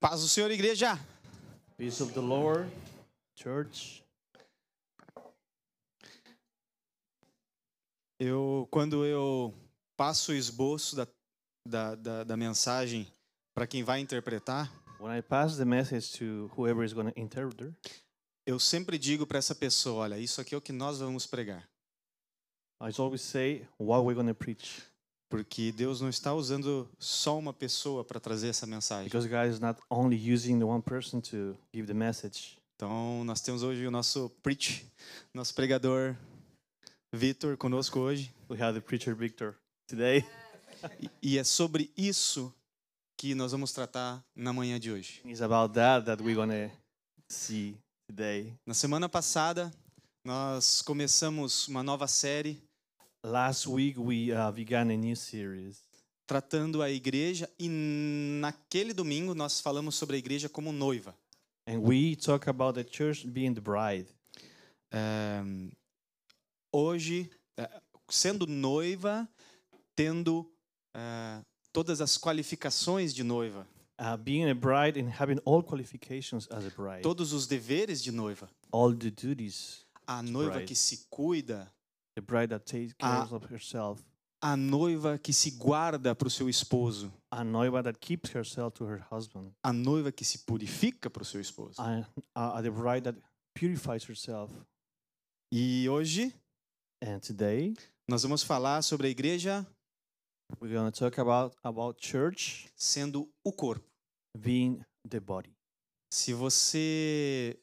Paz do Senhor, igreja. Peace of the Lord, church. Eu, quando eu passo o esboço da, da, da, da mensagem para quem vai interpretar, When I pass the message to whoever is going to interpret, eu sempre digo para essa pessoa: olha, isso aqui é o que nós vamos pregar. I always say what we're going to preach. Porque Deus não está usando só uma pessoa para trazer essa mensagem. Because God is not only using the one person to give the message. Então, nós temos hoje o nosso preach, nosso pregador Vitor conosco hoje. We have the preacher Victor today. E, e é sobre isso que nós vamos tratar na manhã de hoje. It's about that that we're to see today. Na semana passada, nós começamos uma nova série Last week we uh, began a new series tratando a igreja e naquele domingo nós falamos sobre a igreja como noiva. and we talk about the church being the bride. É, hoje, é, sendo noiva, tendo é, todas as qualificações de noiva, Uh, being a bride and having all qualifications as a bride. todos os deveres de noiva. all the duties. A noiva Bride. que se cuida, The bride that takes care of herself. a noiva que se guarda para o seu esposo, A noiva that keeps herself to her husband. a noiva que se purifica para o seu esposo. And uh, the bride that purifies herself. E hoje And today nós vamos falar sobre a igreja we're going to talk about about church sendo o corpo. being the body. Se você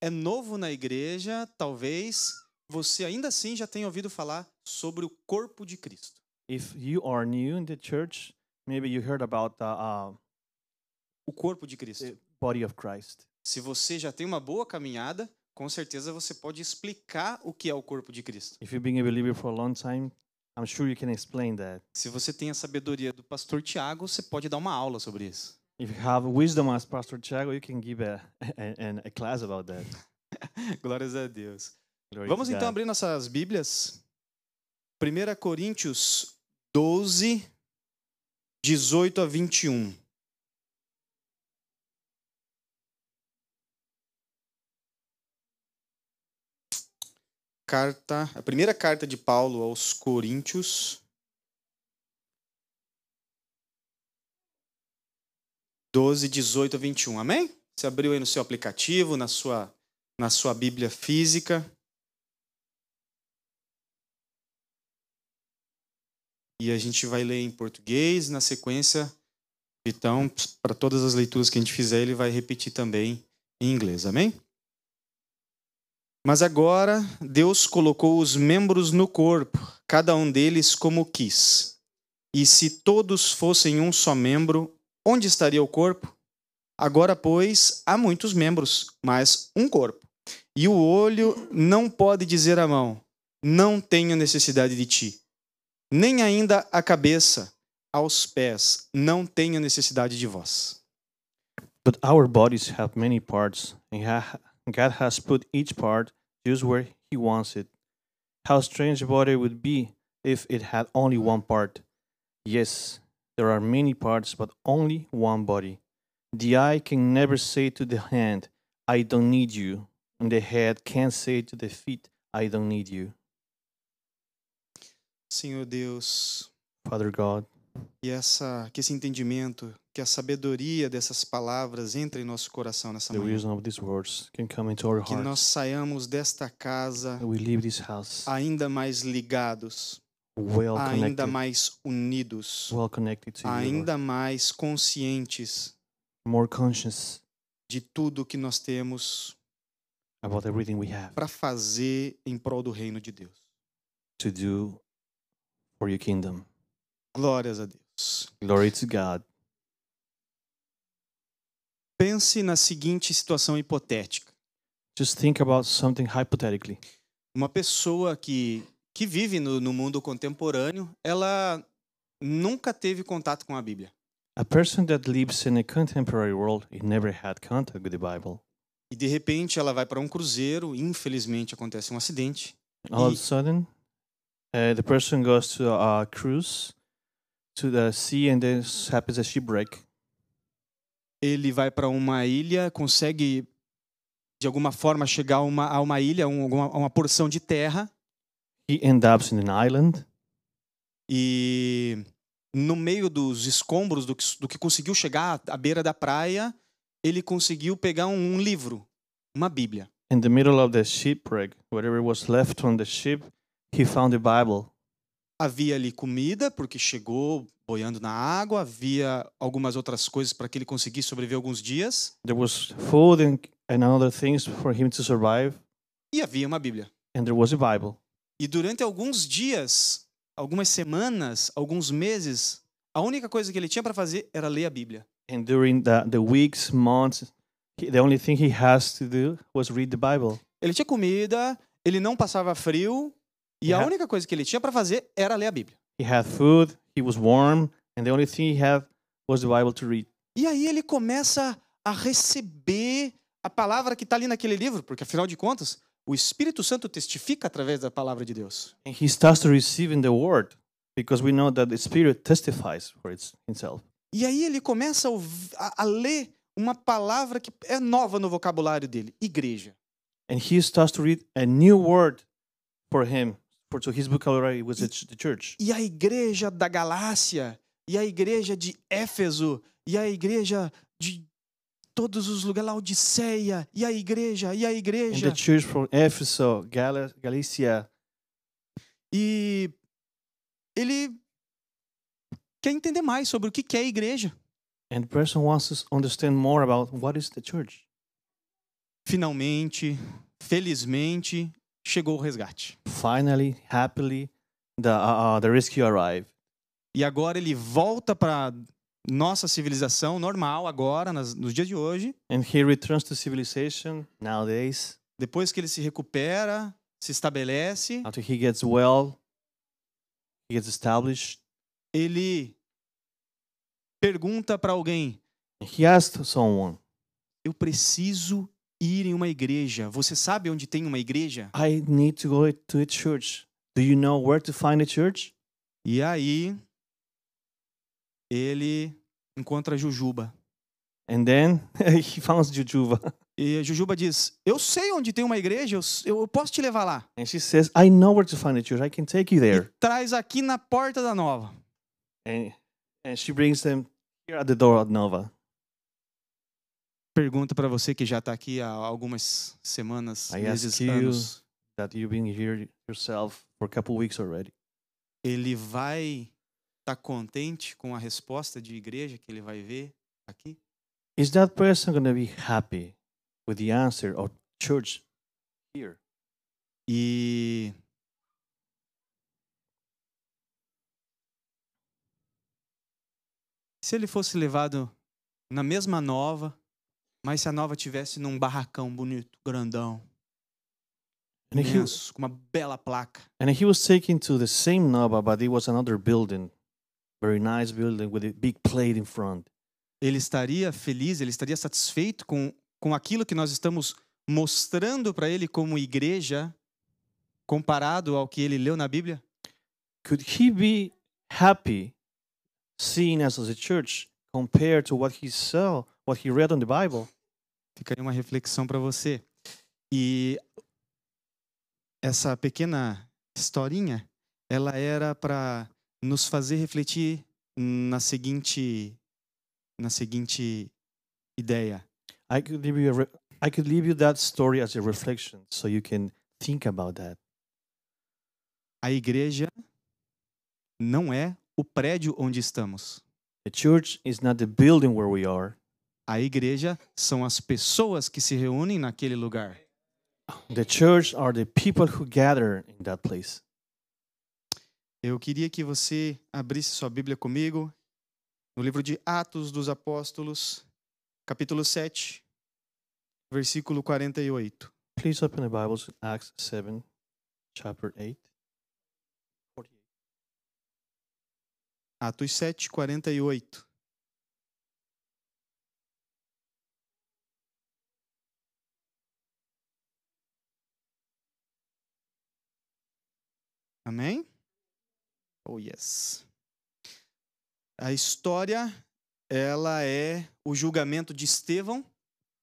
é novo na igreja, talvez você ainda assim já tenha ouvido falar sobre o corpo de Cristo. If you are new in the church, maybe you heard about the uh, O corpo de Cristo. body of Christ. Se você já tem uma boa caminhada, com certeza você pode explicar o que é o corpo de Cristo. If you've been a believer for a long time, I'm sure you can explain that. Se você tem a sabedoria do pastor Tiago, você pode dar uma aula sobre isso. If you have wisdom as Pastor Thiago, you can give a, a, a class about that. Glórias a Deus. Glory Vamos então abrir nossas Bíblias. 1 Coríntios 12, 18 a 21. Carta, a primeira carta de Paulo aos Coríntios. 12, 18 a 21. Amém? Você abriu aí no seu aplicativo, na sua, na sua Bíblia física. E a gente vai ler em português, na sequência, então, para todas as leituras que a gente fizer, ele vai repetir também em inglês, amém? Mas agora Deus colocou os membros no corpo, cada um deles como quis. E se todos fossem um só membro, onde estaria o corpo? Agora, pois, há muitos membros, mas um corpo. E o olho não pode dizer à mão: Não tenho necessidade de ti nem ainda a cabeça aos pés, não tenho necessidade de vós. But our bodies have many parts, and God has put each part just where He wants it. How strange the body would be if it had only one part. Yes, there are many parts, but only one body. The eye can never say to the hand, I don't need you, and the head can't say to the feet, I don't need you. Senhor Deus, Father God, e essa, que esse entendimento, que a sabedoria dessas palavras entre em nosso coração nessa the manhã. wisdom of these words can come into our Que nós hearts. saiamos desta casa We leave this house ainda mais ligados, well ainda mais unidos, well connected to you, ainda mais conscientes more conscious de tudo que nós temos about everything we have para fazer em prol do reino de Deus. to do for your kingdom. Glórias a Deus. Glory to God. Pense na seguinte situação hipotética. Just think about something hypothetically. Uma pessoa que, que vive no, no mundo contemporâneo, ela nunca teve contato com a Bíblia. A person that lives in a contemporary world he never had contact with the Bible. E de repente ela vai para um cruzeiro, infelizmente acontece um acidente. All of E- a sudden, uh, the person goes to a cruise to the sea and then happens a shipwreck. ele vai para uma ilha, consegue de alguma forma chegar a uma, a uma ilha, um, alguma- a uma porção de terra, He ends up in an island, e no meio dos escombros do que, do que conseguiu chegar à beira da praia, ele conseguiu pegar um, um livro, uma Bíblia. in the middle of the shipwreck, whatever was left on the ship, he found the Bible. Havia ali comida, porque chegou boiando na água, havia algumas outras coisas para que ele conseguisse sobreviver alguns dias, There was food and, and other things for him to survive, e havia uma Bíblia. and there was a Bible. E durante alguns dias, algumas semanas, alguns meses, a única coisa que ele tinha para fazer era ler a Bíblia. And during the, the weeks, months, he, the only thing he has to do was read the Bible. Ele tinha comida, ele não passava frio, e a única coisa que ele tinha para fazer era ler a Bíblia. He had food, he was warm, and the only thing he had was the Bible to read. E aí ele começa a receber a palavra que está ali naquele livro, porque afinal de contas, o Espírito Santo testifica através da palavra de Deus. And he starts to the word because we know that the Spirit testifies for its, himself. E aí ele começa a- a ler uma palavra que é nova no vocabulário dele: igreja. And he starts to read a new word for him, for so his vocabulary was ch- the church. E a igreja da Galácia, e a igreja de Éfeso, e a igreja de todos os lugares, Laodiceia, e a igreja, e a And igreja. the church from Ephesus, Gal- Galatia, E ele quer entender mais sobre o que que é a igreja. and the person wants to understand more about what is the church. Finalmente, felizmente, chegou o resgate. Finally, happily, the uh, uh, the rescue arrived, E agora ele volta para nossa civilização normal, agora, nas- nos dias de hoje. and he returns to civilization nowadays. Depois que ele se recupera, se estabelece, After he gets well, he gets established. ele pergunta para alguém: he asked someone, Eu preciso ir em uma igreja. Você sabe onde tem uma igreja? "I need to go to a church. Do you know where to find a church?" E aí ele encontra Jujuba. And then he found Jujuba, E a Jujuba diz: Eu sei onde tem uma igreja, eu, eu posso te levar lá. and she says, "I know where to find a church. I can take you there." E traz aqui na porta da nova. And and she brings them here at the door at Nova. Pergunta para você que já está aqui há algumas semanas, I meses, anos. That you've been here yourself for a couple weeks already. Ele vai estar contente com a resposta de igreja que ele vai ver aqui? Is that person going to be happy with the answer of church here? E se ele fosse levado na mesma nova, mas se a nova tivesse num barracão bonito, grandão, And he, imenso, com uma bela placa, and he was taken to the same Nova, but it was another building, very nice building with a big plate in front. ele estaria feliz, ele estaria satisfeito com, com aquilo que nós estamos mostrando para ele como igreja, comparado ao que ele leu na Bíblia? Could he be happy seeing us as a church compared to what he saw, what he read on the Bible? Fica aí uma reflexão para você. E essa pequena historinha, ela era para nos fazer refletir na seguinte na seguinte ideia. I could leave you a I could leave you that story as a reflection so you can think about that. A igreja não é o prédio onde estamos. The church is not the building where we are. A igreja são as pessoas que se reúnem naquele lugar. The church are the people who gather in that place. Eu queria que você abrisse sua Bíblia comigo no livro de Atos dos Apóstolos, capítulo 7, versículo 48. Please open the Bibles to Acts 7, chapter 8. 48. Atos 7, 48. Amém? Oh, yes. A história ela é o julgamento de Estevão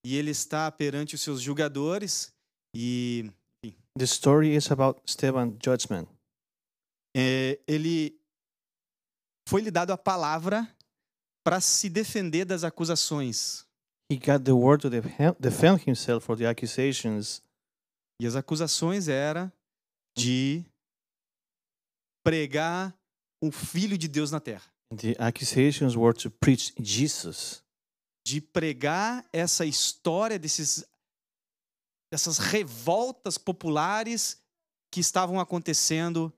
e ele está perante os seus julgadores e The story is about Stephen's judgment. é, ele foi lhe dado a palavra para se defender das acusações. He got the word to def- defend himself for the accusations. E as acusações era de pregar o filho de Deus na terra, The accusations were to preach Jesus, de pregar essa história desses dessas revoltas populares que estavam acontecendo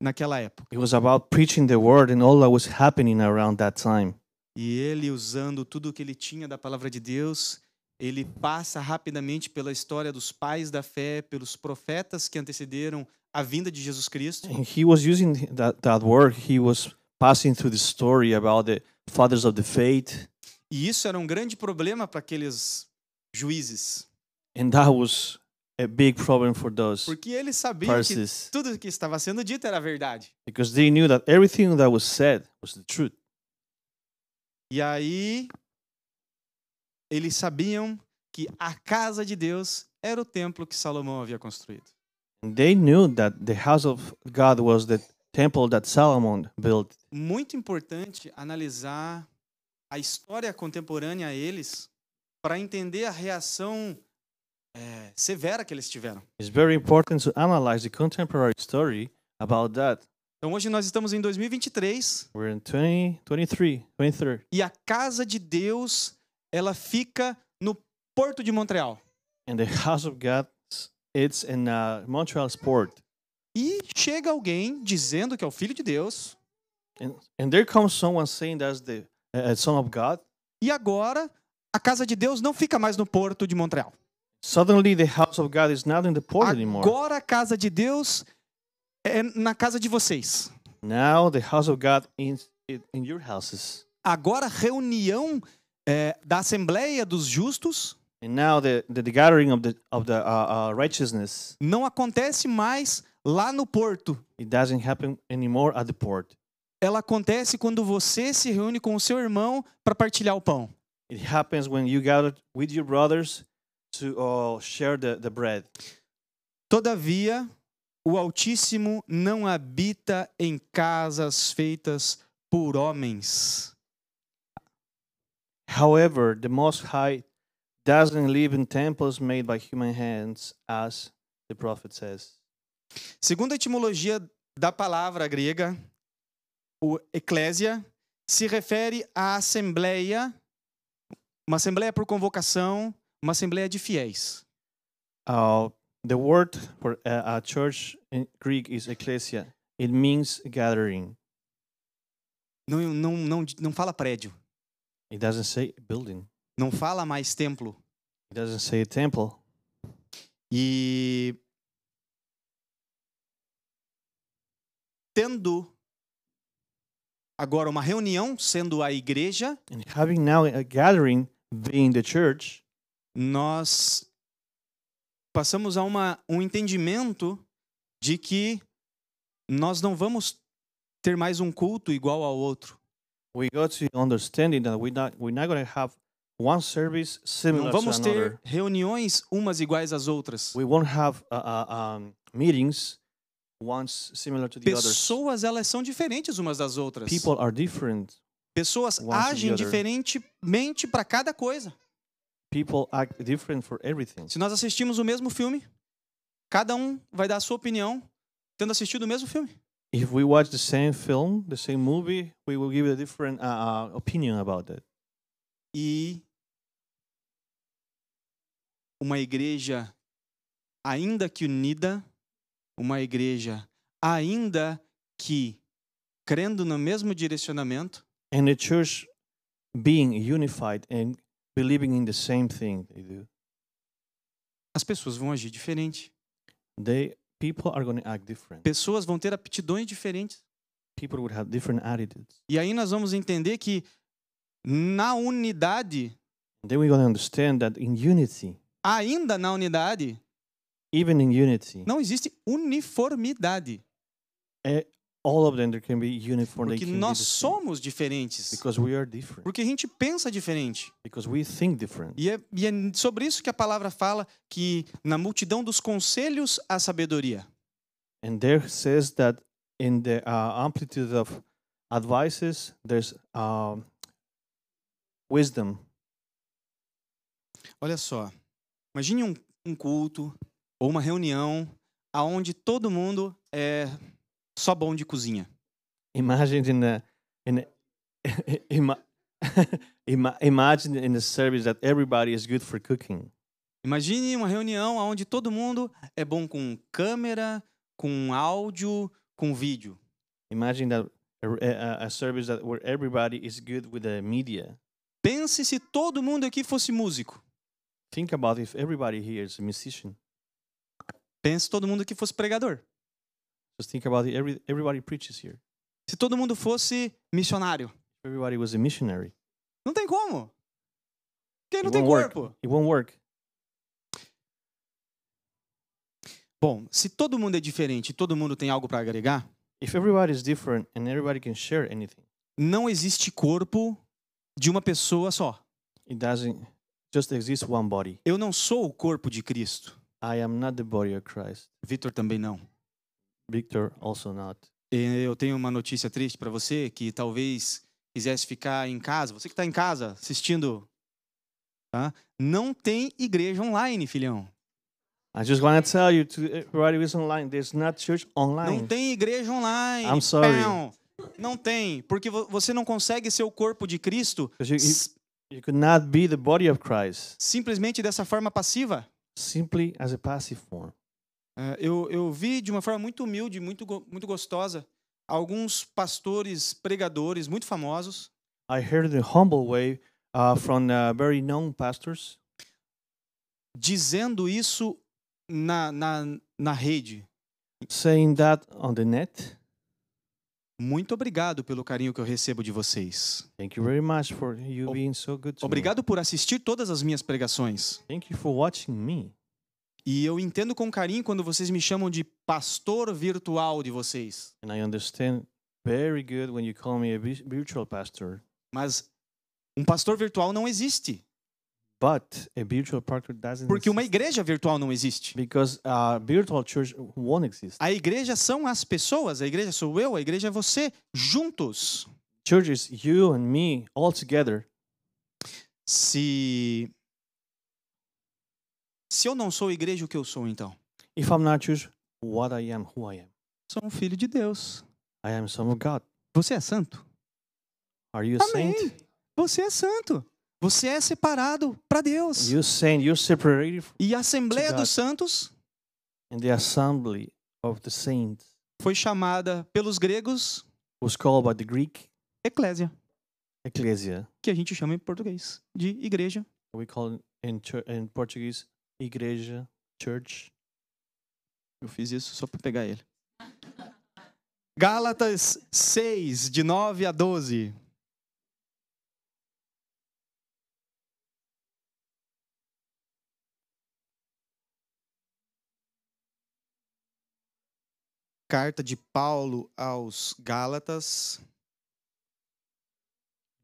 naquela época. It was about preaching the word and all that was happening around that time. E ele, usando tudo o que ele tinha da palavra de Deus, ele passa rapidamente pela história dos pais da fé, pelos profetas que antecederam a vinda de Jesus Cristo. And he was using that, that word, he was passing through the story about the fathers of the faith. E isso era um grande problema para aqueles juízes, And that was a big problem for those porque eles sabiam que verses tudo que estava sendo dito era verdade. because they knew that everything that was said was the truth. E aí eles sabiam que a casa de Deus era o templo que Salomão havia construído. They knew that the house of God was the temple that Solomon built. Muito importante analisar a história contemporânea a eles para entender a reação eh, severa que eles tiveram. It's very important to analyze the contemporary story about that. Então hoje nós estamos em 2023 We're in 2023, 23. e a casa de Deus ela fica no Porto de Montreal. And the house of God, it's in uh, Montreal Sport. E chega alguém dizendo que é o filho de Deus And, and there comes someone saying that's the uh, Son of God. e agora a casa de Deus não fica mais no Porto de Montreal. Suddenly, the house of God is not in the port anymore. Agora a casa de Deus é na casa de vocês. Now, the house of God is in, in your houses. Agora a reunião é, da Assembleia dos Justos the, the, the gathering of the, of the uh, uh, righteousness, não acontece mais lá no porto. it doesn't happen anymore at the port. Ela acontece quando você se reúne com o seu irmão para partilhar o pão. It happens when you gather with your brothers to uh, share the, the bread. Todavia, o Altíssimo não habita em casas feitas por homens. However, the Most High doesn't live in temples made by human hands, as the prophet says. Segundo a etimologia da palavra grega, o eclésia se refere à assembleia, uma assembleia por convocação, uma assembleia de fiéis. Uh, the word for a, a church in Greek is ecclesia. It means gathering. Não, não, não, não fala prédio, It doesn't say building. Não fala mais templo. It doesn't say temple. E tendo agora uma reunião, sendo a igreja, And having now a gathering being the church, nós passamos a uma, um entendimento de que nós não vamos ter mais um culto igual ao outro. we got to understanding that we're not we're not going to have one service similar Não to vamos another. ter reuniões umas iguais às outras. We won't have uh, uh, um, meetings once similar to the others. Pessoas, elas são diferentes umas das outras. People are different. Pessoas one to the agem other. diferentemente para cada coisa. People act different for everything. Se nós assistimos o mesmo filme, cada um vai dar a sua opinião tendo assistido o mesmo filme. If we watch the same film, the same movie, we will give a different uh, uh, opinion about it. E uma igreja ainda que unida, uma igreja ainda que crendo no mesmo direcionamento, And church being unified and believing in the same thing they do, as pessoas vão agir diferente. they people are going to act different. Pessoas vão ter aptidões diferentes. People would have different attitudes. E aí nós vamos entender que na unidade, Then we're going to understand that in unity, ainda na unidade, even in unity, não existe uniformidade. eh, all of them there can be uniform. They Porque be nós the same. somos diferentes. Because we are different. Porque a gente pensa diferente. Because we think different. E é, e é sobre isso que a palavra fala que na multidão dos conselhos há sabedoria. And there says that in the uh, amplitude of advices, there's um, wisdom. Olha só, imagine um, um culto ou uma reunião aonde todo mundo é só bom de cozinha. Imagine in a, in a, ima, ima, imagine in a service that everybody is good for cooking. Imagine uma reunião onde todo mundo é bom com câmera, com áudio, com vídeo. Imagine that a, a, a service that where everybody is good with the media. Pense se todo mundo aqui fosse músico. Think about if everybody here is a musician. Pense se todo mundo aqui fosse pregador. Just think about it. Every, everybody preaches here. Se todo mundo fosse missionário. Everybody was a missionary. Não tem como. Porque não tem work. corpo. It won't work. Bom, se todo mundo é diferente e todo mundo tem algo para agregar, If everybody is different and everybody can share anything, não existe corpo de uma pessoa só. it doesn't just exist one body. Eu não sou o corpo de Cristo. I am not the body of Christ. Vitor também não. Victor also not. E Eu tenho uma notícia triste para você que talvez quisesse ficar em casa. Você que está em casa assistindo, tá? Não tem igreja online, filhão. I just want to tell you to everybody who's online, there's not church Não online. tem igreja online. I'm sorry. Pão. Não tem, porque vo- você não consegue ser o corpo de Cristo you, you, could not be the body of Christ simplesmente dessa forma passiva. simply as a passive form. É, eu, eu vi de uma forma muito humilde, muito, muito gostosa, alguns pastores, pregadores muito famosos, I heard the humble way uh, from uh, very known pastors dizendo isso na, na, na rede. saying that on the net. Muito obrigado pelo carinho que eu recebo de vocês. Thank you very much for you being so good to me. Obrigado por assistir todas as minhas pregações. Thank you for watching me. E eu entendo com carinho quando vocês me chamam de pastor virtual de vocês. And I understand very good when you call me a vi- virtual pastor. Mas um pastor virtual não existe. But a virtual pastor doesn't Porque uma exist igreja virtual não existe. because a virtual church won't exist. A igreja são as pessoas, a igreja sou eu, a igreja é você, juntos. Church is you and me all together. Se se eu não sou igreja, o que eu sou então? If I'm not church, what I am, who I am. Sou um filho de Deus. I am son of God. Você é santo? Are you a Amém. saint? Você é santo. Você é separado para Deus. You saint. You're separated E a Assembleia dos Santos in the assembly of the saints. foi chamada pelos gregos Was called by the Greek eclésia, ecclesia. que a gente chama em português de igreja. We call in, in Portuguese igreja, church. Eu fiz isso só para pegar ele. Gálatas 6, de 9 a 12. Carta de Paulo aos Gálatas.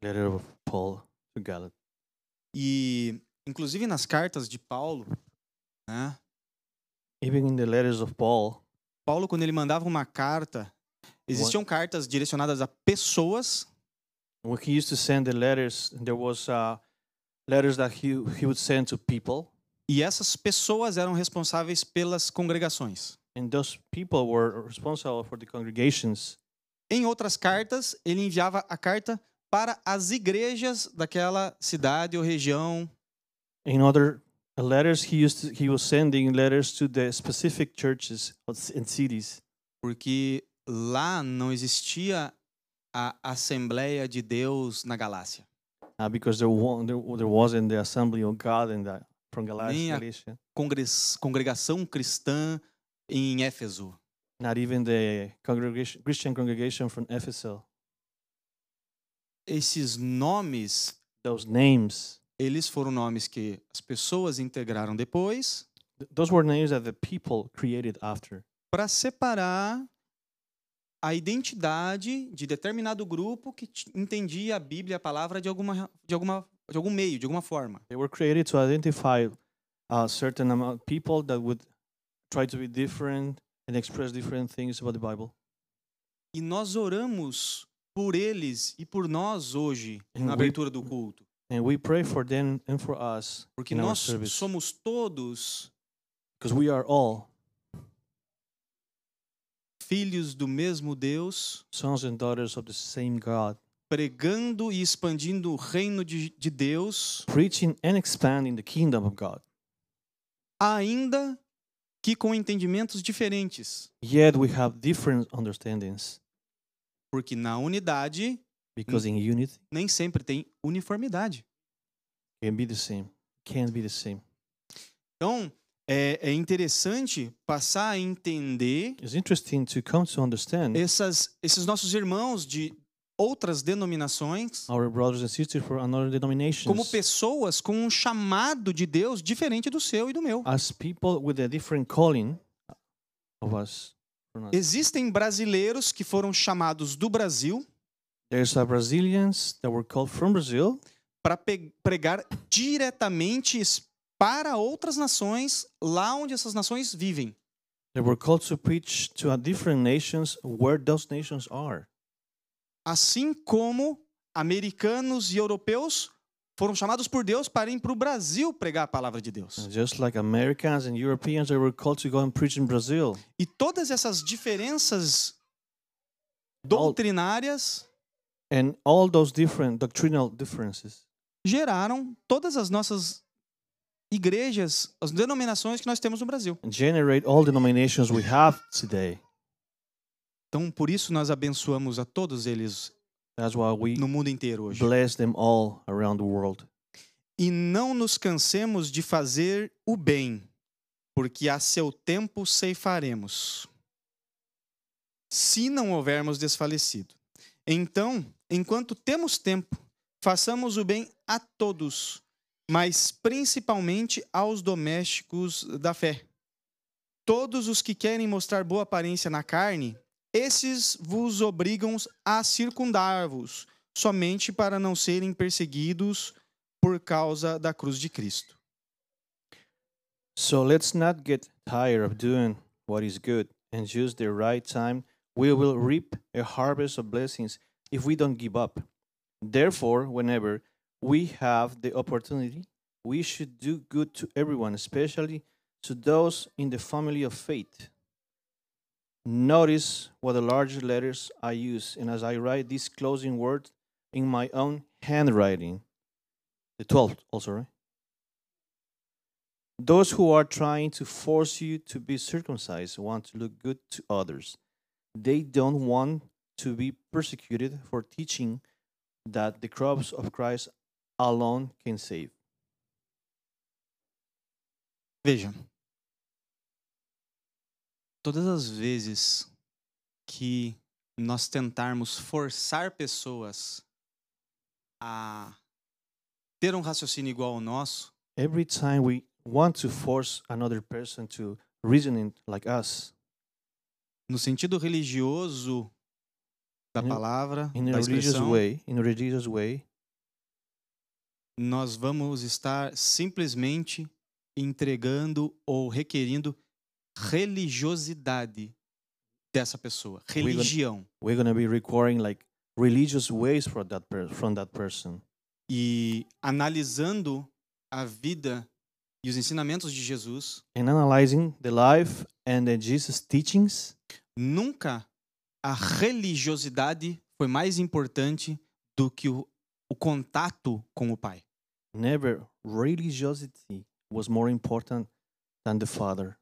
Letter of Paul to Galatia. E, inclusive, nas cartas de Paulo, né? Even in the letters of Paul, Paulo, quando ele mandava uma carta, existiam cartas direcionadas a pessoas when he used to send the letters, there was uh, letters that he he would send to people, e essas pessoas eram responsáveis pelas congregações. And those people were responsible for the congregations. Em outras cartas, ele enviava a carta para as igrejas daquela cidade ou região. In other letters, he used to, he was sending letters to the specific churches and cities Porque lá não existia a Assembleia de Deus na Galácia. uh, because there, there wasn't the assembly of God in that from Nem Galatia, a- Congregação cristã em Éfeso. not even the congregation Christian congregation from Ephesus. Esses nomes, Those names, eles foram nomes que as pessoas integraram depois th- those were names that the people created after. para separar a identidade de determinado grupo que entendia a Bíblia, a palavra de alguma de alguma de algum meio, de alguma forma. They were created to identify a certain amount of people that would try to be different and express different things about the Bible. E nós oramos por eles e por nós hoje na We- abertura do culto, And we pray for them and for us porque nós somos todos because we are all filhos do mesmo Deus, sons and daughters of the same God, pregando e expandindo o reino de, de Deus, preaching and expanding the kingdom of God. ainda que com entendimentos diferentes, Yet we have different understandings porque na unidade because in unity nem sempre tem uniformidade. can be the same, can't be the same. Então, é, é interessante passar a entender It's interesting to come to understand essas, esses nossos irmãos de outras denominações our brothers and sisters from another denominations como pessoas com um chamado de Deus diferente do seu e do meu. as people with a different calling of us. Existem brasileiros que foram chamados do Brasil There's a Brazilians that were called from Brazil para pregar diretamente para outras nações lá onde essas nações vivem. They were called to preach to different nations where those nations are. Assim como americanos e europeus foram chamados por Deus para ir para o Brasil pregar a palavra de Deus. Just like Americans and Europeans, they were called to go and preach in Brazil. E todas essas diferenças doutrinárias And all those different doctrinal differences geraram todas as nossas igrejas, as denominações que nós temos no Brasil. generate all denominations we have today. Então, por isso nós abençoamos a todos eles That's why we no mundo inteiro hoje. bless them all around the world. E não nos cansemos de fazer o bem, porque a seu tempo ceifaremos, se não houvermos desfalecido. Então, enquanto temos tempo, façamos o bem a todos, mas principalmente aos domésticos da fé. Todos os que querem mostrar boa aparência na carne, esses vos obrigam a circundar-vos, somente para não serem perseguidos por causa da cruz de Cristo. So let's not get tired of doing what is good and choose the right time. We will reap a harvest of blessings if we don't give up. Therefore, whenever we have the opportunity, we should do good to everyone, especially to those in the family of faith. Notice what the large letters I use, and as I write these closing words in my own handwriting, the 12th also, right? Those who are trying to force you to be circumcised want to look good to others. They don't want to be persecuted for teaching that the cross of Christ alone can save. Veja, todas as vezes que nós tentarmos forçar pessoas a ter um raciocínio igual ao nosso, Every time we want to force another person to reason like us, no sentido religioso da In palavra, in da religious expressão, way, in a religious way, nós vamos estar simplesmente entregando ou requerindo religiosidade dessa pessoa, religião. we're gonna be requiring like religious ways for that from that person. E analisando a vida e os ensinamentos de Jesus, And analyzing the life and the Jesus teachings, nunca a religiosidade foi mais importante do que o, o contato com o Pai. never religiosity was more important than the Father.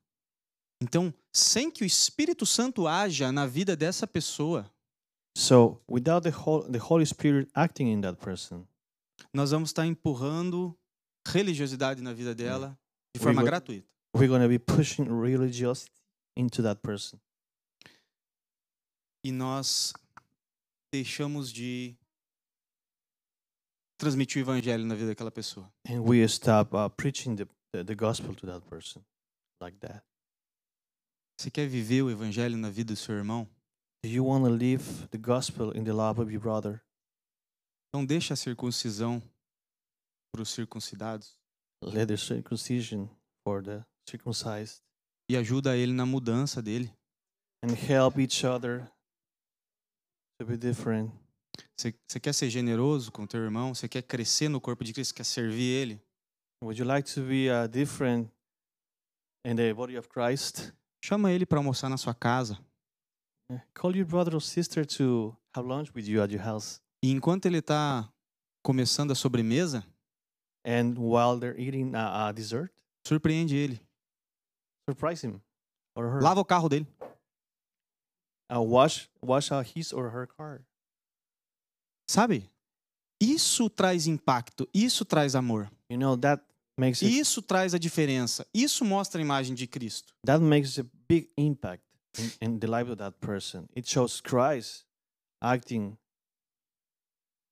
Então, sem que o Espírito Santo haja na vida dessa pessoa, So, without the, the Holy Spirit acting in that person, nós vamos estar empurrando religiosidade na vida dela de forma go- gratuita. we're going to be pushing religiosity into that person. E nós deixamos de transmitir o evangelho na vida daquela pessoa. And we stop uh, preaching the, the, the gospel to that person like that. Você quer viver o evangelho na vida do seu irmão? Do you want to live the gospel in the love of your brother? Então deixa a circuncisão para os circuncidados Let the circumcision for the circumcised e ajuda ele na mudança dele. and help each other to be different. Você, quer ser generoso com o teu irmão? Você quer crescer no corpo de Cristo? Quer servir ele? Would you like to be uh, different in the body of Christ? Chama ele para almoçar na sua casa. Yeah. Call your brother or sister to have lunch with you at your house. E enquanto ele está começando a sobremesa, And while they're eating uh, uh, dessert, surpreende ele. surprise him or her. Lava o carro dele. Uh, wash wash uh, his or her car. Sabe? Isso traz impacto, isso traz amor. You know that makes it, Isso traz a diferença. Isso mostra a imagem de Cristo. that makes a big impact in, in the life of that person. It shows Christ acting.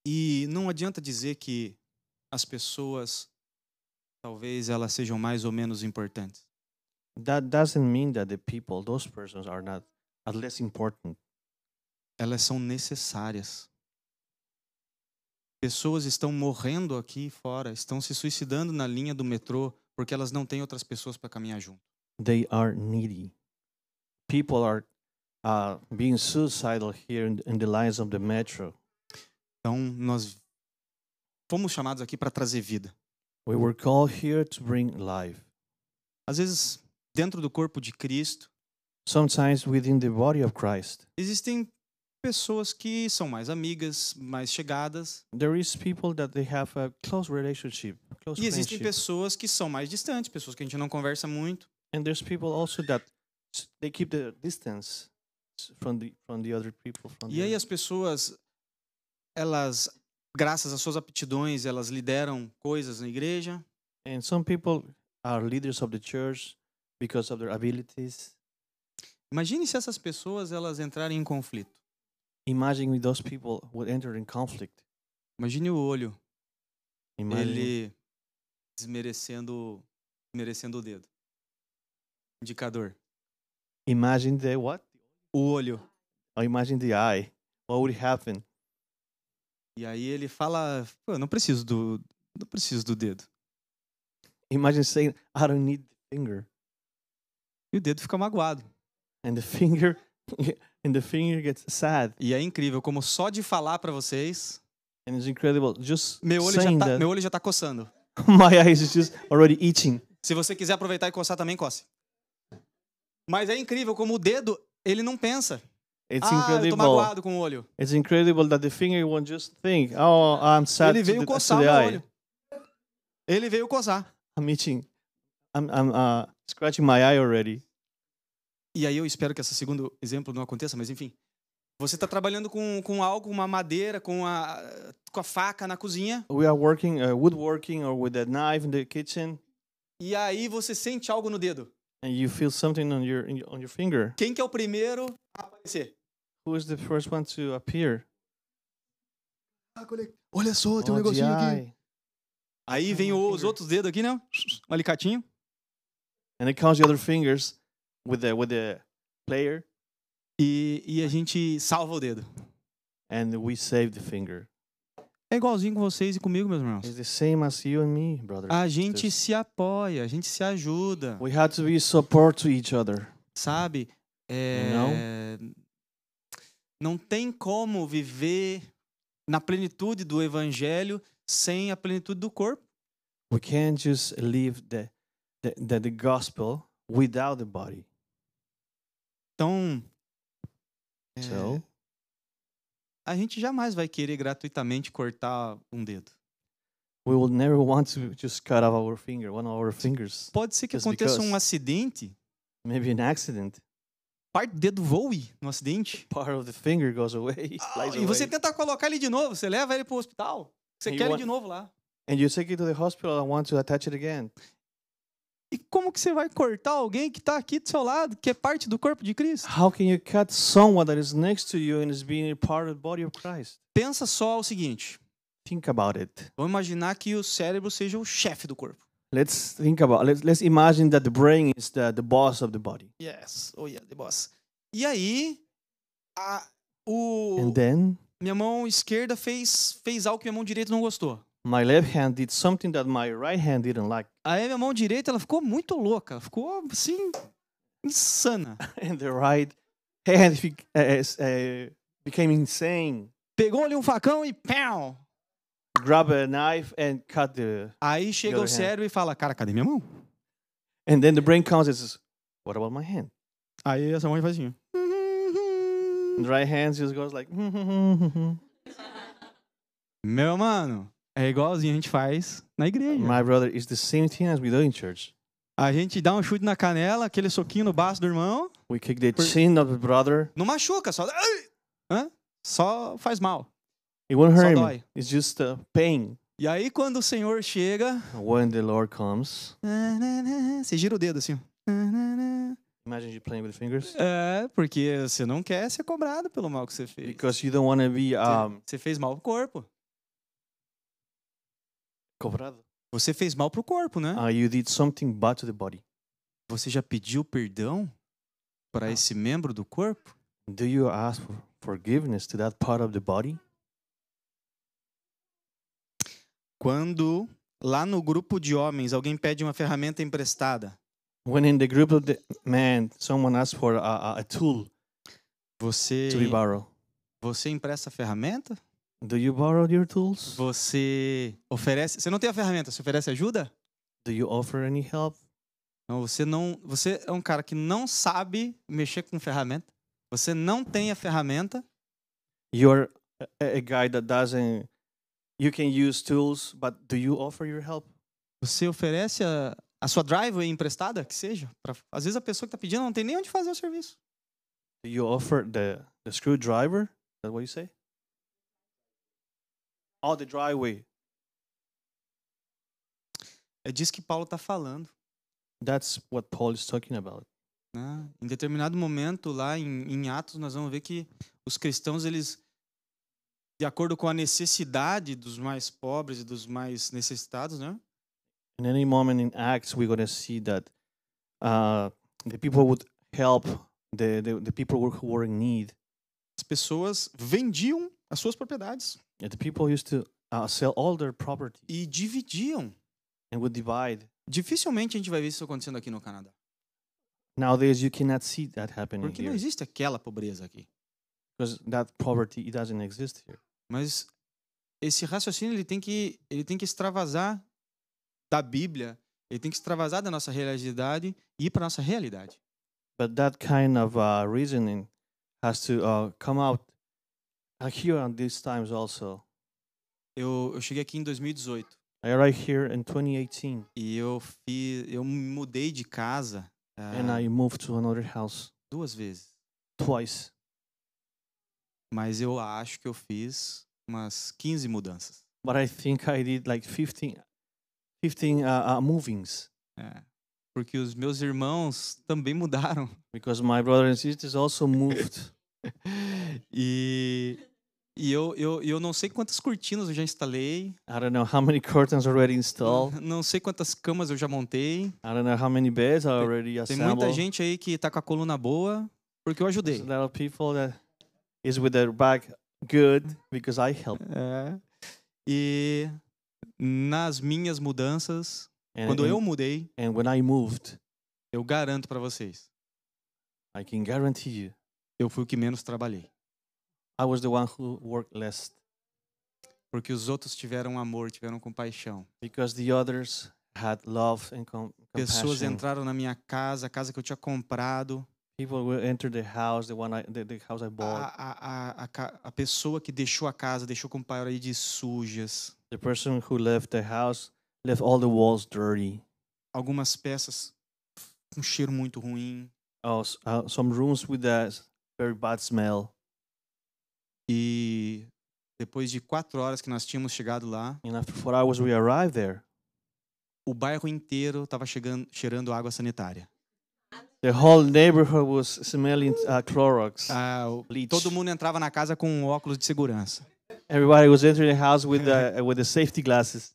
E não adianta dizer que as pessoas talvez elas sejam mais ou menos importantes. That doesn't mean that the people, those persons, are not are less important. Elas são necessárias. Pessoas estão morrendo aqui fora, estão se suicidando na linha do metrô porque elas não têm outras pessoas para caminhar junto. They are needy. People are uh, being suicidal here in, the lines of the metro. Então nós fomos chamados aqui para trazer vida. We were called here to bring life. Às vezes, dentro do corpo de Cristo, Sometimes within the body of Christ, existem pessoas que são mais amigas, mais chegadas, there is people that they have a close relationship, close e existem pessoas que são mais distantes, pessoas que a gente não conversa muito. and there's people also that they keep the distance from the from the other people from E the aí as pessoas, elas, graças às suas aptidões, elas lideram coisas na igreja, and some people are leaders of the church because of their abilities. Imagine se essas pessoas elas entrarem em conflito. Imagine if those people would enter in conflict Imagine o olho, imagine ele desmerecendo, desmerecendo o dedo. Indicador. imagine the what O olho. or imagine the eye what would happen E aí ele fala, Pô, não preciso do, não preciso do dedo. imagine saying i don't need the finger E o dedo fica magoado. and the finger and the finger gets sad E é incrível como só de falar pra vocês, and it's incredible just meu olho já tá, that meu olho já tá coçando. my eyes is just already itching Se você quiser aproveitar e coçar também, coce. Mas é incrível como o dedo, ele não pensa. it's ah, eu tô incredible magoado com o olho. It's incredible that the finger won't just think, "Oh, I'm sad Ele veio the, to coçar eye. olho. Ele veio coçar. I'm itching. I'm I'm uh, scratching my eye already." E aí eu espero que esse segundo exemplo não aconteça, mas enfim. Você está trabalhando com, com algo, uma madeira, com a, com a faca na cozinha, We are working uh, woodworking or with a knife in the kitchen, e aí você sente algo no dedo. and you feel something on your on your finger. Quem que é o primeiro a aparecer? Who is the first one to appear? Olha só, tem um Oh, negocinho aqui. Aí Ah, vem os finger. outros dedos aqui, né? Um alicatinho. And it counts the other fingers with the with the player, E, e a gente salva o dedo. and we save the finger. É igualzinho com vocês e comigo, meus irmãos. It's the same as you and me, brother. A gente se apoia, a gente se ajuda, We have to be support to each other. sabe? É, Não tem como viver na plenitude do evangelho sem a plenitude do corpo. We can't just live the the, the, the gospel without the body. Então, é, So a gente jamais vai querer gratuitamente cortar um dedo. we will never want to just cut off our finger, one of our fingers. Pode ser que aconteça um acidente, Maybe an accident. parte do dedo voe no acidente. Part of the finger goes away, flies E você away. tenta colocar ele de novo, você leva ele pro hospital. Você You quer ele want- de novo lá. And you take it to the hospital and want to attach it again. E como que você vai cortar alguém que está aqui do seu lado, que é parte do corpo de Cristo? How can you cut someone that is next to you and is being a part of the body of Christ? Pensa só o seguinte: Think about it. vamos imaginar que o cérebro seja o chefe do corpo. Let's think about let's let's imagine that the brain is the, the boss of the body. Yes, oh yeah, the boss. E aí, a- o, And then minha mão esquerda fez, fez algo que minha mão direita não gostou. My left hand did something that my right hand didn't like. Aí minha mão direita ela ficou muito louca, ela ficou assim insana. And the right hand uh, s- uh, became insane. Pegou ali um facão e pau. Grab a knife and cut the. Aí chega o other hand. cérebro e fala: "Cara, cadê minha mão?" And then the brain comes and says, What about my hand? Aí essa mão faz assim. And the right hand just goes like, Meu mano, é igualzinho a gente faz na igreja. My brother, it's the same thing as we do in church. A gente dá um chute na canela, aquele soquinho no baço do irmão, We kick the chin of the brother. não machuca, só! Hã? só faz mal. It won't Só hurt him. dói. It's just uh, pain. E aí quando o Senhor chega, When the Lord comes, você gira o dedo assim. imagine you playing with fingers. É, porque você não quer ser cobrado pelo mal que você fez. Because you don't want to be um, Você fez mal pro corpo. Cobrado. Você fez mal pro corpo, né? Uh, you did something bad to the body. Você já pediu perdão para Ah. esse membro do corpo? Do you ask for forgiveness to that part of the body? Quando lá no grupo de homens alguém pede uma ferramenta emprestada, When in the group of the men, someone asks for a, a, a tool você to be borrowed. você empresta a ferramenta? Do you borrow your tools? Você oferece, você não tem a ferramenta, você oferece ajuda? Do you offer any help? Não, você não, você é um cara que não sabe mexer com ferramenta. Você não tem a ferramenta, You're a, guy that doesn't. You can use tools, but do you offer your help? você oferece a, a sua driveway emprestada, que seja. pra- às vezes a pessoa que está pedindo não tem nem onde fazer o serviço. Do you offer the the screwdriver? Is that what you say? Oh, the driveway. É disso que Paulo está falando. That's what Paul is talking about. né? Em determinado momento, lá em, em Atos, nós vamos ver que os cristãos, eles, de acordo com a necessidade dos mais pobres e dos mais necessitados, né? In any moment in Acts, we're going to see that uh, the people would help the, the, the people who were in need. as pessoas vendiam as suas propriedades And the people used to uh, sell all their property e dividiam. and would divide. Dificilmente a gente vai ver isso acontecendo aqui no Canadá, Nowadays, you cannot see that happening porque não here existe aquela pobreza aqui. because that poverty it doesn't exist here. Mas esse raciocínio ele tem que ele tem que extravasar da Bíblia, ele tem que extravasar da nossa realidade e ir para nossa realidade. But that kind of uh, reasoning has to uh, come out here on these times also. Eu, eu cheguei aqui em 2018 I arrived here in 2018 e eu fiz, eu mudei de casa ah, and I moved to another house duas vezes, twice. mas eu acho que eu fiz umas 15 mudanças. But I think I did like 15, 15 uh, uh, movings É, porque os meus irmãos também mudaram. because my brother and sisters also moved. E, e eu, eu, eu não sei quantas cortinas eu já instalei, I don't know how many curtains already installed. não sei quantas camas eu já montei. I don't know how many beds are already Tem assembled. muita gente aí que tá com a coluna boa porque eu ajudei. There's a lot of people that is with their back good because I helped. É. E nas minhas mudanças, And, quando eu and, mudei, and when I moved, eu garanto para vocês, I can guarantee you, eu fui o que menos trabalhei. I was the one who worked less Porque os outros tiveram amor, tiveram compaixão. because the others had love and com- Pessoas compassion. entraram na minha casa, a casa que eu tinha comprado. People will enter the house, the one I, the, the house I bought. a, a, a, a pessoa que deixou a casa, deixou com paredes sujas. The person who left the house left all the walls dirty. Algumas peças com cheiro muito ruim. Oh, uh, some rooms with a very bad smell. E depois de quatro horas que nós tínhamos chegado lá, And after four hours, we arrived there. o bairro inteiro estava cheirando água sanitária. The whole neighborhood was smelling uh, Clorox. Ah, o- Bleach. todo mundo entrava na casa com um óculos de segurança. Everybody was entering the house with the with the safety glasses.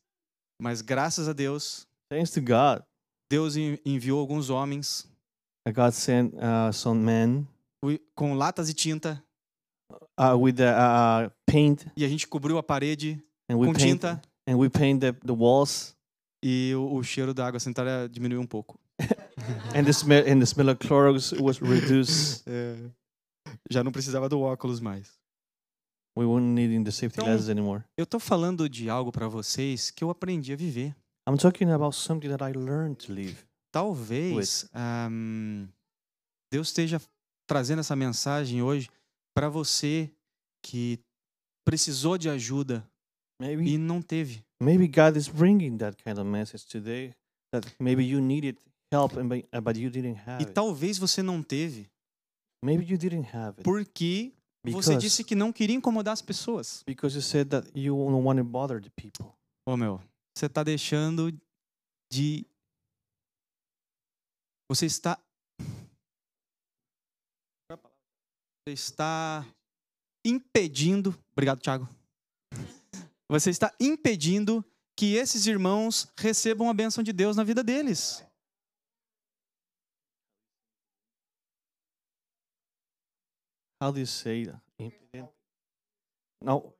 Mas graças a Deus, Thanks to God, Deus en- enviou alguns homens God sent uh, some men com latas de tinta uh, with the uh, paint, e a gente cobriu a parede and we com paint tinta and we paint the, the walls, e o, o cheiro da água sanitária diminuiu um pouco. and the smell and the smell of Clorox was reduced. É, já não precisava do óculos mais. we weren't needing the safety Então- glasses anymore. Eu tô falando de algo para vocês que eu aprendi a viver. I'm talking about something that I learned to live. Talvez ahm, Deus esteja trazendo essa mensagem hoje para você que precisou de ajuda Maybe e não teve. maybe God is bringing that kind of message today. That maybe you needed help, and but, uh, but you didn't have E it. talvez você não teve Maybe you didn't have it porque because você disse que não queria incomodar as pessoas. because you said that you don't want to bother the people. Ô meu, você está deixando de. Você está. Você está impedindo. Obrigado, Thiago. Você está impedindo que esses irmãos recebam a bênção de Deus na vida deles. How do you say that? Impedent? No,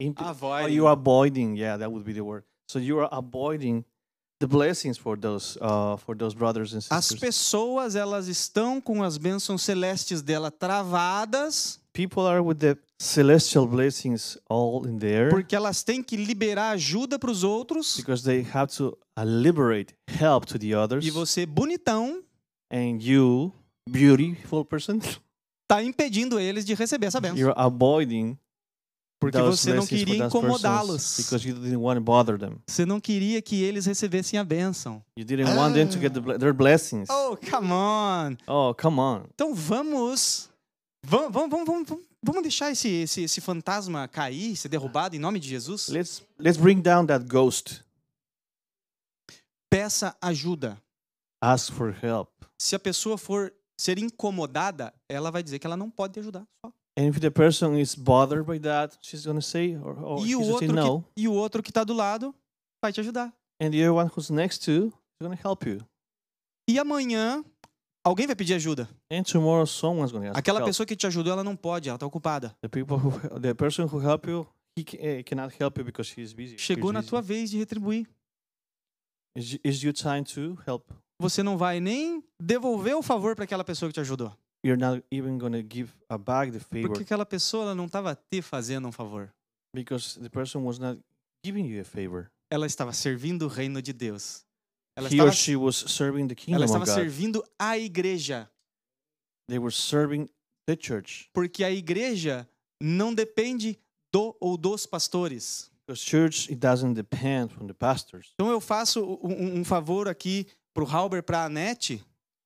imp- oh, Avoiding. you are avoiding. Yeah, that would be the word. So you are avoiding As sisters. pessoas, elas estão com as bênçãos celestes dela travadas, People are with the celestial blessings all in there porque elas têm que liberar ajuda para os outros. because they have to uh, liberate help to the others. E você, bonitão, and you, beautiful person, está impedindo eles de receber essa bênção. you're avoiding Porque those você não queria incomodá-los. Você não queria que eles recebessem a bênção. You didn't want them to get the, their blessings. Oh, come on! Oh, come on. Então vamos. Vamos, vamos, vamos, vamos, vamos deixar esse, esse, esse fantasma cair, ser derrubado em nome de Jesus? Let's let's bring down that ghost. Peça ajuda. Ask for help. Se a pessoa for ser incomodada, ela vai dizer que ela não pode te ajudar. Só. And if the person is bothered by that, she's gonna say or, or E, o gonna say outro no. que, e o outro que está do lado vai te ajudar. And the other one who's next to is gonna help you. E amanhã, alguém vai pedir ajuda. And tomorrow someone's gonna ask Aquela help. pessoa que te ajudou, ela não pode, ela está ocupada. The people who the person who you, he eh, cannot help you because busy. Chegou He's na busy. tua vez de retribuir. Is, is your time to help? Você não vai nem devolver o favor para aquela pessoa que te ajudou. You're not even gonna give a back the favor Porque aquela pessoa ela não estava te fazendo um favor. because the person was not giving you a favor. Ela estava servindo o reino de Deus. Ela he estava, or she was serving the kingdom ela estava of God. servindo a igreja. They were serving the church. Porque a igreja não depende do ou dos pastores. Because church it doesn't depend from the pastors. Então eu faço um, um- um favor aqui pro Halber, para a Anete,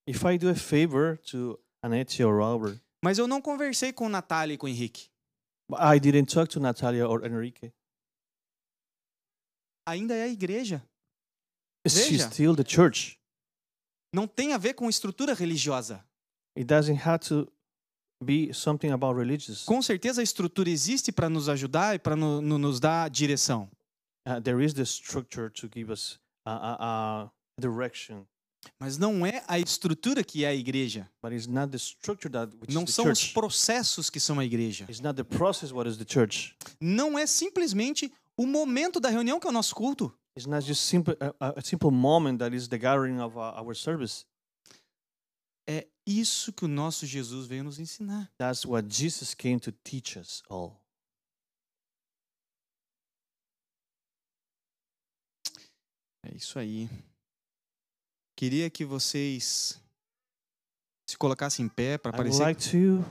If I do a favor to Annette or Robert, mas eu não conversei com Natália e com o Henrique. I didn't talk to Natalia or Enrique. Ainda é a igreja. She's Veja. still the church. Não tem a ver com estrutura religiosa. It doesn't have to be something about religious. Com certeza a estrutura existe para nos ajudar e para no, no- nos dar direção. Uh, there is the structure to give us a, a, a direction, Mas não é a estrutura que é a igreja. but it's not the structure that which Não is the são os processos que são a igreja. It's not the process what is the church. Não é simplesmente o momento da reunião que é o nosso culto. É isso que o nosso Jesus veio nos ensinar. That's what Jesus came to teach us all. É isso aí. Queria que vocês se colocassem em pé para parecer, like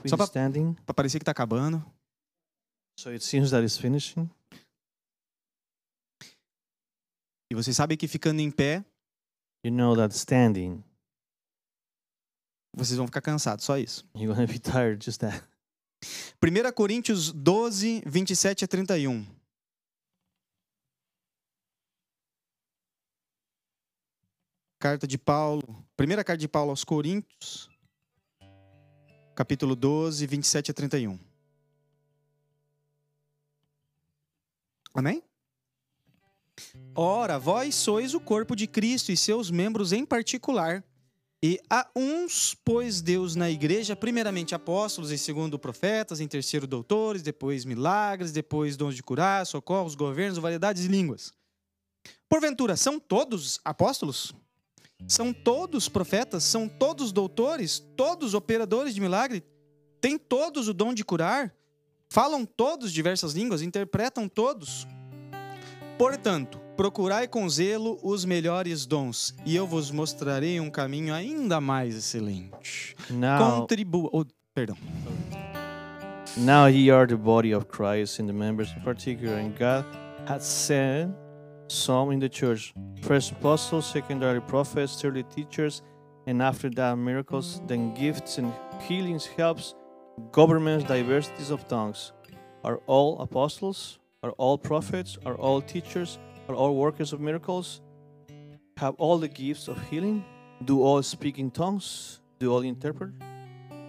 be Só pra parecer que está acabando. so it seems that it's finishing. E vocês sabem que ficando em pé, You know that standing, vocês vão ficar cansados, só isso. you're gonna be tired. Just that. 1 Coríntios 12, 27 a 31. Carta de Paulo, primeira carta de Paulo aos Coríntios, capítulo 12, 27 a 31. Amém? Ora, vós sois o corpo de Cristo e seus membros em particular. E a uns pôs Deus na igreja, primeiramente apóstolos, em segundo profetas, em terceiro doutores, depois milagres, depois dons de curar, socorros, governos, variedades de línguas. Porventura, são todos apóstolos? São todos profetas? São todos doutores? Todos operadores de milagre? Têm todos o dom de curar? Falam todos diversas línguas? Interpretam todos? Portanto, procurai com zelo os melhores dons, e eu vos mostrarei um caminho ainda mais excelente. Now, Contribua. oh, perdão. now ye are the body of Christ and the members in particular, and God hath sent some in the church. First apostles, secondary prophets, thirdly teachers, and after that miracles, then gifts and healings, helps, governments, diversities of tongues. Are all apostles? Are all prophets? Are all teachers? Are all workers of miracles? Have all the gifts of healing? Do all speak in tongues? Do all interpret?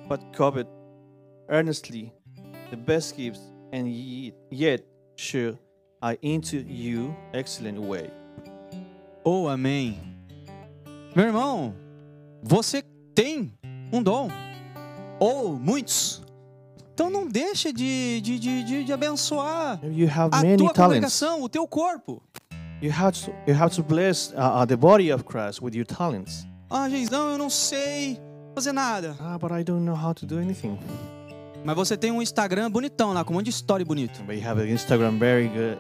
But covet earnestly the best gifts, and ye, yet show I into you excellent way. Oh, amém. Meu irmão, você tem um dom, ou muitos. Então não deixa de, de, de, de, abençoar a tua congregação, o teu corpo. You have to you have to bless uh, uh, the body of Christ with your talents. Ah, Geisão, eu não sei fazer nada. Ah, but I don't know how to do anything. Mas você tem um Instagram bonitão lá, com um monte de story bonito. But you have an Instagram very good.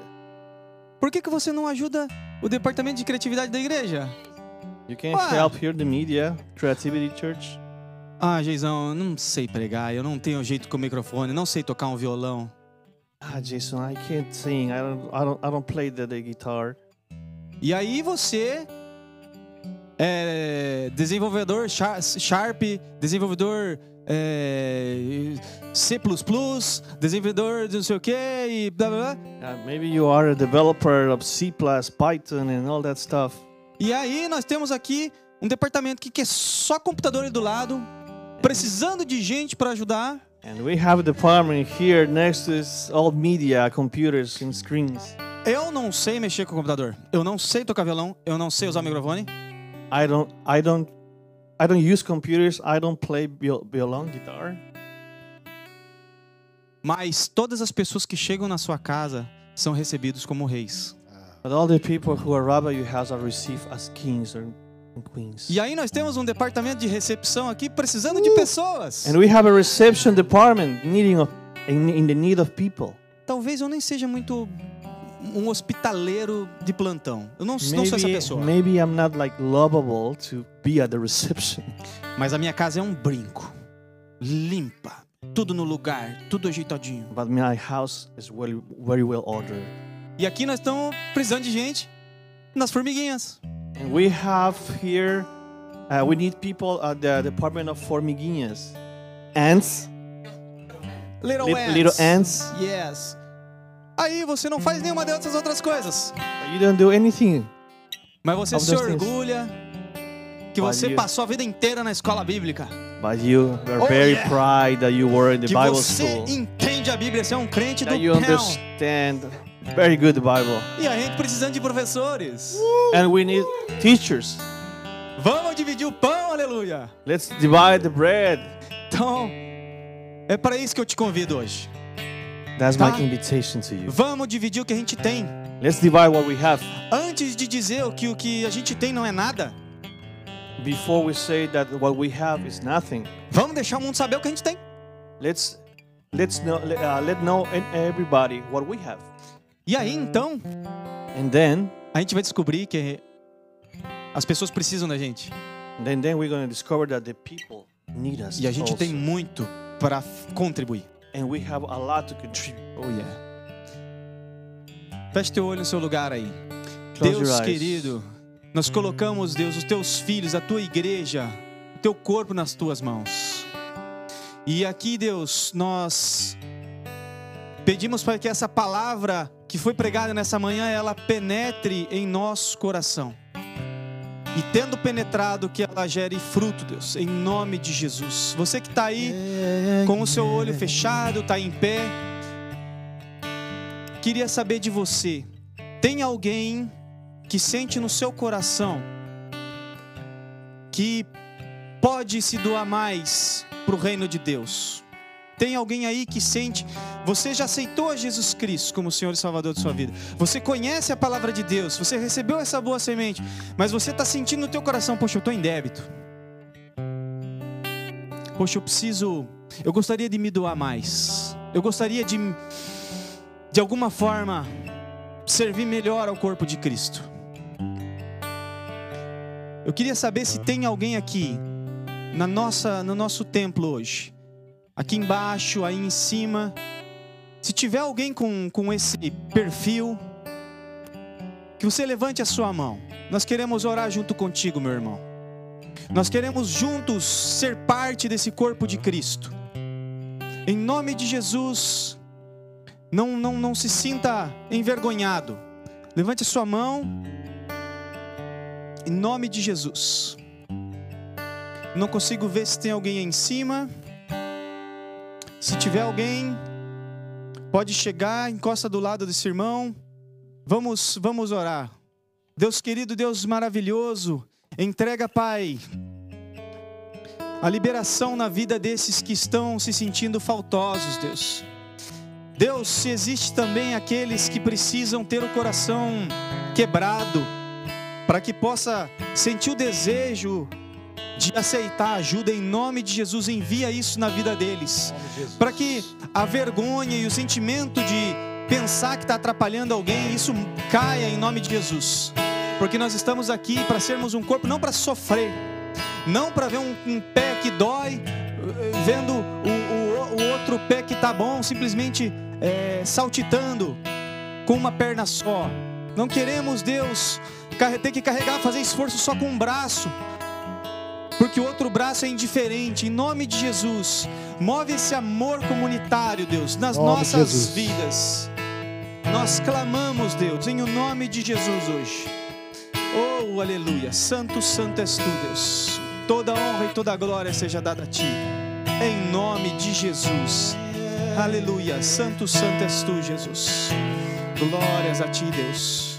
Por que, que você não ajuda o departamento de criatividade da igreja? You can Ué. help here the media, Creativity Church. Ah, Geizão, eu não sei pregar, eu não tenho jeito com o microfone, não sei tocar um violão. Ah, Jason, I can't sing. I don't I don't I don't play the, the guitar. E aí você é desenvolvedor Sha- Sharp, desenvolvedor é, C++, desenvolvedor de não sei o que e blá blá blá. Uh, maybe you are a developer of C++, Python, and all that stuff. E aí nós temos aqui um departamento que quer só computador do lado, precisando de gente para ajudar. And we have a department here next to old media, computers and screens. Eu não sei mexer com o computador. Eu não sei tocar violão. Eu não sei usar microfone. I don't I don't I don't use computers. I don't play viol- violon, guitar. Mas todas as pessoas que chegam na sua casa são recebidos como reis. But all the people who arrive at your house are received as kings or queens. E aí nós temos um departamento de recepção aqui precisando de pessoas. And we have a reception department needing of in, in the need of people. Talvez eu nem seja muito um hospitaleiro de plantão. Eu não, não sou essa Maybe, pessoa. maybe I'm not like lovable to be at the reception. Mas a minha casa é um brinco. Limpa. Tudo no lugar. Tudo ajeitadinho. But my house is very, very well ordered. E aqui nós estamos precisando de gente nas formiguinhas. And we have here, uh, we need people at the Department of Formiguinhas. Ants, Little Li- ants. little ants. Yes. Aí você não faz nenhuma dessas outras coisas. you don't do anything. Mas você se things. orgulha que But você you- passou a vida inteira na escola bíblica. But you are Oh, very yeah. proud that you were in the Que Bible você school. entende a Bíblia, você é um crente do That you pão. understand very good Bible. E a gente precisando de professores. And we need teachers. Vamos dividir o pão, aleluia. Let's divide the bread. Então, é para isso que eu te convido hoje. That's Tá. my invitation to you. Vamos dividir o que a gente tem. Let's divide what we have. Antes de dizer que o que a gente tem não é nada, Before we say that what we have is nothing, vamos deixar o mundo saber o que a gente tem. let's let's know let, uh, let know everybody what we have. E aí, então, And then a gente vai descobrir que as pessoas precisam da gente. then then we're going to discover that the people need us. E a gente also. tem muito para contribuir. And we have a lot to contribute. Oh yeah. Feche teu olho no seu lugar aí. Close Deus your eyes. querido, nós colocamos, Deus, os teus filhos, a tua igreja, o teu corpo nas tuas mãos. E aqui, Deus, nós pedimos para que essa palavra que foi pregada nessa manhã, ela penetre em nosso coração. E tendo penetrado, que ela gere fruto, Deus, em nome de Jesus. Você que está aí com o seu olho fechado, está em pé, queria saber de você. Tem alguém que sente no seu coração que pode se doar mais para o reino de Deus? Tem alguém aí que sente, você já aceitou Jesus Cristo como Senhor e Salvador de sua vida. Você conhece a palavra de Deus, você recebeu essa boa semente, mas você está sentindo no teu coração, poxa, eu estou em débito. Poxa, eu preciso, eu gostaria de me doar mais. Eu gostaria de, de alguma forma, servir melhor ao corpo de Cristo. Eu queria saber se tem alguém aqui na nossa, no nosso templo hoje, aqui embaixo, aí em cima. Se tiver alguém com, com esse perfil, que você levante a sua mão. Nós queremos orar junto contigo, meu irmão. Nós queremos juntos ser parte desse corpo de Cristo. Em nome de Jesus, não, não, não se sinta envergonhado. Levante a sua mão. Em nome de Jesus. Não consigo ver se tem alguém aí em cima. Se tiver alguém, pode chegar, encosta do lado desse irmão. Vamos, vamos orar. Deus querido, Deus maravilhoso, entrega, Pai, a liberação na vida desses que estão se sentindo faltosos, Deus. Deus, se existe também aqueles que precisam ter o coração quebrado, para que possa sentir o desejo de aceitar ajuda em nome de Jesus, envia isso na vida deles. Para que a vergonha e o sentimento de pensar que está atrapalhando alguém, isso caia em nome de Jesus. Porque nós estamos aqui para sermos um corpo, não para sofrer, não para ver um, um, pé que dói, vendo o, o, o outro pé que está bom, simplesmente é, saltitando com uma perna só. Não queremos, Deus, ter que carregar, fazer esforço só com um braço porque o outro braço é indiferente. Em nome de Jesus, move esse amor comunitário, Deus, nas nossas vidas. Nós clamamos, Deus, em o nome de Jesus hoje. Oh, aleluia. Santo, santo és tu, Deus. Toda honra e toda glória seja dada a ti. Em nome de Jesus. Aleluia. Santo, santo és tu, Jesus. Glórias a ti, Deus.